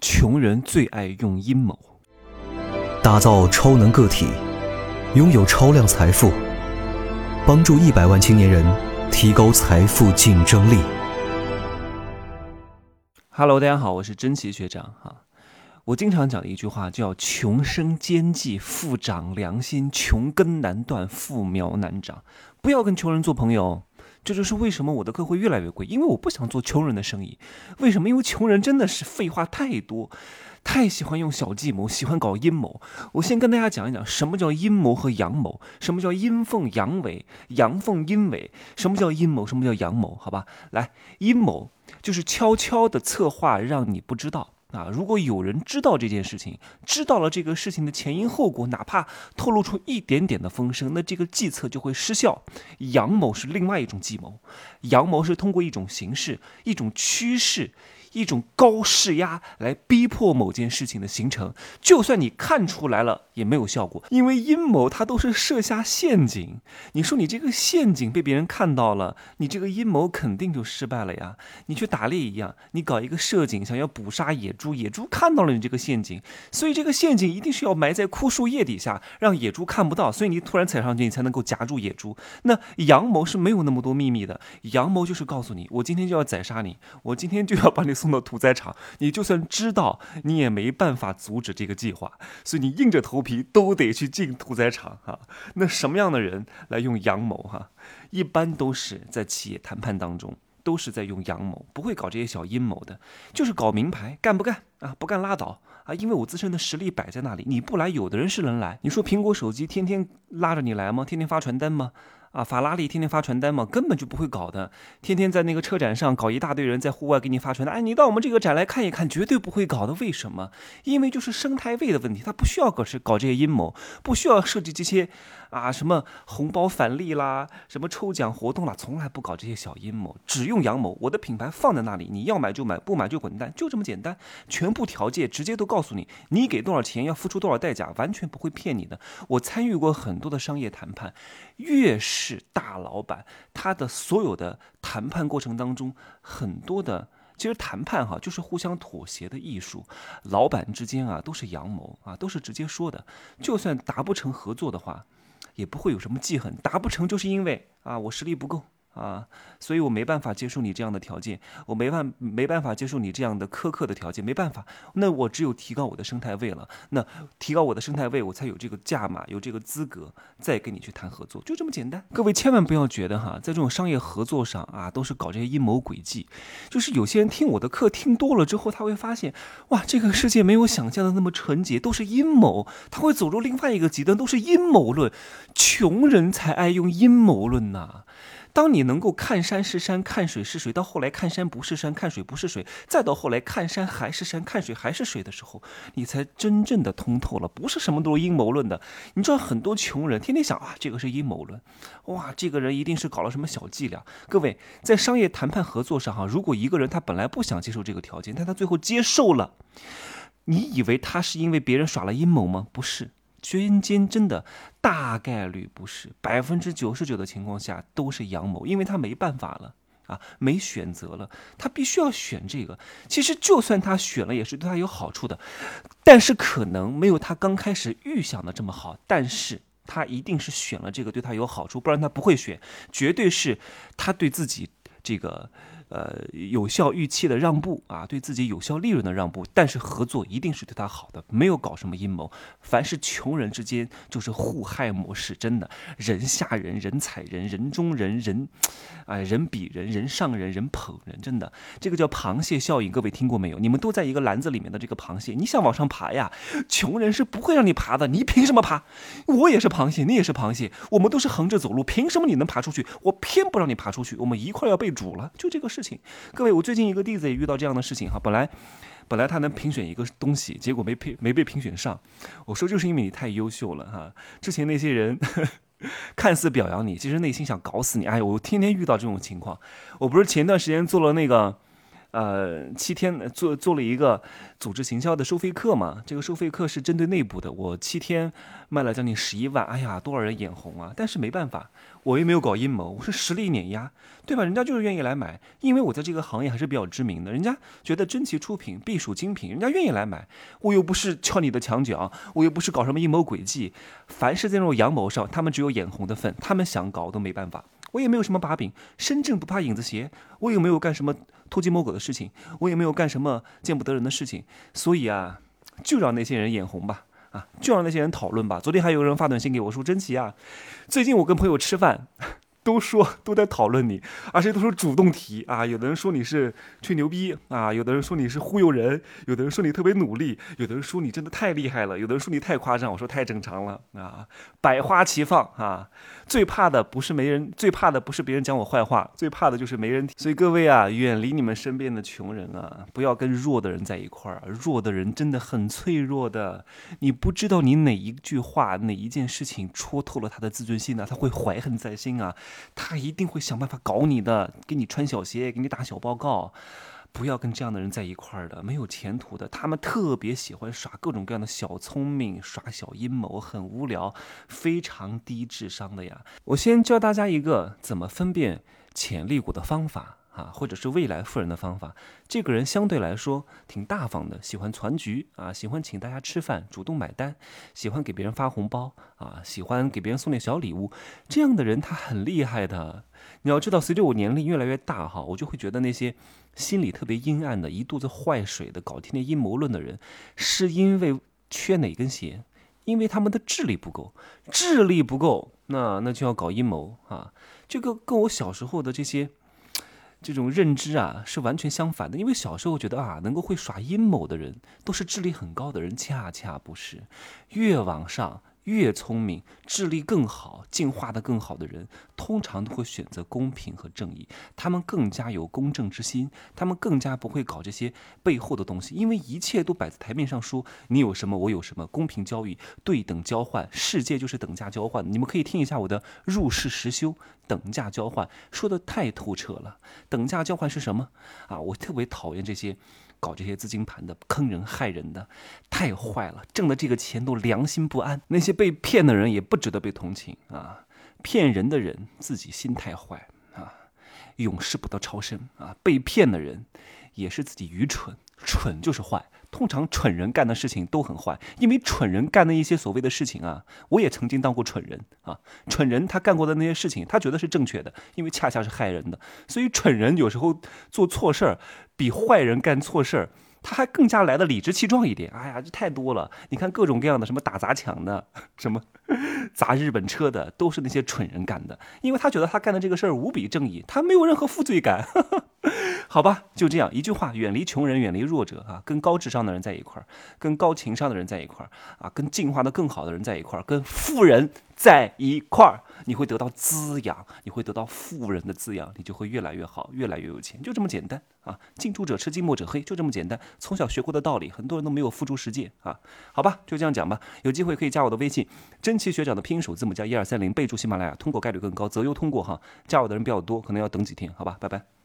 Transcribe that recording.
穷人最爱用阴谋，打造超能个体，拥有超量财富，帮助一百万青年人提高财富竞争力。Hello，大家好，我是真奇学长哈。我经常讲的一句话叫“穷生奸计，富长良心；穷根难断，富苗难长”。不要跟穷人做朋友。这就是为什么我的课会越来越贵，因为我不想做穷人的生意。为什么？因为穷人真的是废话太多，太喜欢用小计谋，喜欢搞阴谋。我先跟大家讲一讲什么叫阴谋和阳谋，什么叫阴奉阳违，阳奉阴违，什么叫阴谋，什么叫阳谋？好吧，来，阴谋就是悄悄的策划，让你不知道。啊，如果有人知道这件事情，知道了这个事情的前因后果，哪怕透露出一点点的风声，那这个计策就会失效。阳谋是另外一种计谋，阳谋是通过一种形式、一种趋势。一种高势压来逼迫某件事情的形成，就算你看出来了也没有效果，因为阴谋它都是设下陷阱。你说你这个陷阱被别人看到了，你这个阴谋肯定就失败了呀。你去打猎一样，你搞一个设警想要捕杀野猪，野猪看到了你这个陷阱，所以这个陷阱一定是要埋在枯树叶底下，让野猪看不到，所以你突然踩上去，你才能够夹住野猪。那阳谋是没有那么多秘密的，阳谋就是告诉你，我今天就要宰杀你，我今天就要把你。送到屠宰场，你就算知道，你也没办法阻止这个计划，所以你硬着头皮都得去进屠宰场哈。那什么样的人来用阳谋哈？一般都是在企业谈判当中，都是在用阳谋，不会搞这些小阴谋的，就是搞名牌，干不干啊？不干拉倒啊！因为我自身的实力摆在那里，你不来，有的人是能来。你说苹果手机天天拉着你来吗？天天发传单吗？啊，法拉利天天发传单嘛，根本就不会搞的。天天在那个车展上搞一大堆人在户外给你发传单，哎，你到我们这个展来看一看，绝对不会搞的。为什么？因为就是生态位的问题，他不需要搞是搞这些阴谋，不需要设计这些啊什么红包返利啦，什么抽奖活动啦，从来不搞这些小阴谋，只用阳谋。我的品牌放在那里，你要买就买，不买就滚蛋，就这么简单。全部条件直接都告诉你，你给多少钱要付出多少代价，完全不会骗你的。我参与过很多的商业谈判，越是。大老板，他的所有的谈判过程当中，很多的其实谈判哈，就是互相妥协的艺术。老板之间啊，都是阳谋啊，都是直接说的。就算达不成合作的话，也不会有什么记恨。达不成就是因为啊，我实力不够。啊，所以我没办法接受你这样的条件，我没办没办法接受你这样的苛刻的条件，没办法，那我只有提高我的生态位了。那提高我的生态位，我才有这个价码，有这个资格再跟你去谈合作，就这么简单。各位千万不要觉得哈，在这种商业合作上啊，都是搞这些阴谋诡计。就是有些人听我的课听多了之后，他会发现，哇，这个世界没有想象的那么纯洁，都是阴谋。他会走入另外一个极端，都是阴谋论。穷人才爱用阴谋论呐。当你能够看山是山，看水是水，到后来看山不是山，看水不是水，再到后来看山还是山，看水还是水的时候，你才真正的通透了。不是什么都是阴谋论的。你知道很多穷人天天想啊，这个是阴谋论，哇，这个人一定是搞了什么小伎俩。各位在商业谈判合作上哈，如果一个人他本来不想接受这个条件，但他最后接受了，你以为他是因为别人耍了阴谋吗？不是。捐精真的大概率不是，百分之九十九的情况下都是阳谋，因为他没办法了啊，没选择了，他必须要选这个。其实就算他选了，也是对他有好处的，但是可能没有他刚开始预想的这么好。但是他一定是选了这个对他有好处，不然他不会选，绝对是他对自己这个。呃，有效预期的让步啊，对自己有效利润的让步，但是合作一定是对他好的，没有搞什么阴谋。凡是穷人之间就是互害模式，真的人下人，人踩人，人中人，人，哎，人比人，人上人，人捧人，真的，这个叫螃蟹效应，各位听过没有？你们都在一个篮子里面的这个螃蟹，你想往上爬呀？穷人是不会让你爬的，你凭什么爬？我也是螃蟹，你也是螃蟹，我们都是横着走路，凭什么你能爬出去？我偏不让你爬出去，我们一块要被煮了，就这个事。事情，各位，我最近一个弟子也遇到这样的事情哈。本来，本来他能评选一个东西，结果没评没被评选上。我说就是因为你太优秀了哈。之前那些人 看似表扬你，其实内心想搞死你。哎，我天天遇到这种情况。我不是前段时间做了那个呃，七天做做了一个组织行销的收费课嘛，这个收费课是针对内部的，我七天卖了将近十一万，哎呀，多少人眼红啊！但是没办法，我又没有搞阴谋，我是实力碾压，对吧？人家就是愿意来买，因为我在这个行业还是比较知名的，人家觉得真奇出品必属精品，人家愿意来买。我又不是撬你的墙角，我又不是搞什么阴谋诡计，凡是在这种阳谋上，他们只有眼红的份，他们想搞都没办法。我也没有什么把柄，身正不怕影子斜。我也没有干什么偷鸡摸狗的事情，我也没有干什么见不得人的事情。所以啊，就让那些人眼红吧，啊，就让那些人讨论吧。昨天还有人发短信给我说：“真奇啊，最近我跟朋友吃饭。”都说 都在讨论你，而且都是主动提啊。有的人说你是吹牛逼啊，有的人说你是忽悠人，有的人说你特别努力，有的人说你真的太厉害了，有的人说你太夸张。我说太正常了啊，百花齐放啊。最怕的不是没人，最怕的不是别人讲我坏话，最怕的就是没人。所以各位啊，远离你们身边的穷人啊，不要跟弱的人在一块儿。弱的人真的很脆弱的，你不知道你哪一句话、哪一件事情戳透了他的自尊心呢？他会怀恨在心啊。他一定会想办法搞你的，给你穿小鞋，给你打小报告，不要跟这样的人在一块儿的，没有前途的。他们特别喜欢耍各种各样的小聪明，耍小阴谋，很无聊，非常低智商的呀。我先教大家一个怎么分辨潜力股的方法。啊，或者是未来富人的方法。这个人相对来说挺大方的，喜欢攒局啊，喜欢请大家吃饭，主动买单，喜欢给别人发红包啊，喜欢给别人送点小礼物。这样的人他很厉害的。你要知道，随着我年龄越来越大哈，我就会觉得那些心里特别阴暗的、一肚子坏水的、搞天天阴谋论的人，是因为缺哪根弦？因为他们的智力不够，智力不够，那那就要搞阴谋啊。这个跟我小时候的这些。这种认知啊是完全相反的，因为小时候觉得啊，能够会耍阴谋的人都是智力很高的人，恰恰不是，越往上。越聪明、智力更好、进化的更好的人，通常都会选择公平和正义。他们更加有公正之心，他们更加不会搞这些背后的东西，因为一切都摆在台面上说，你有什么我有什么，公平交易、对等交换，世界就是等价交换。你们可以听一下我的入世实修，等价交换说的太透彻了。等价交换是什么啊？我特别讨厌这些。搞这些资金盘的，坑人害人的，太坏了！挣的这个钱都良心不安。那些被骗的人也不值得被同情啊！骗人的人自己心太坏啊，永世不得超生啊！被骗的人也是自己愚蠢，蠢就是坏。通常蠢人干的事情都很坏，因为蠢人干的一些所谓的事情啊，我也曾经当过蠢人啊。蠢人他干过的那些事情，他觉得是正确的，因为恰恰是害人的。所以蠢人有时候做错事儿，比坏人干错事儿。他还更加来的理直气壮一点，哎呀，这太多了！你看各种各样的，什么打砸抢的，什么砸日本车的，都是那些蠢人干的，因为他觉得他干的这个事儿无比正义，他没有任何负罪感。好吧，就这样一句话，远离穷人，远离弱者啊，跟高智商的人在一块儿，跟高情商的人在一块儿啊，跟进化的更好的人在一块儿，跟富人在一块儿，你会得到滋养，你会得到富人的滋养，你就会越来越好，越来越有钱，就这么简单啊！近朱者赤，近墨者黑，就这么简单。从小学过的道理，很多人都没有付诸实践啊。好吧，就这样讲吧。有机会可以加我的微信，真奇学长的拼音首字母加一二三零，备注喜马拉雅，通过概率更高，择优通过哈。加我的人比较多，可能要等几天，好吧，拜拜。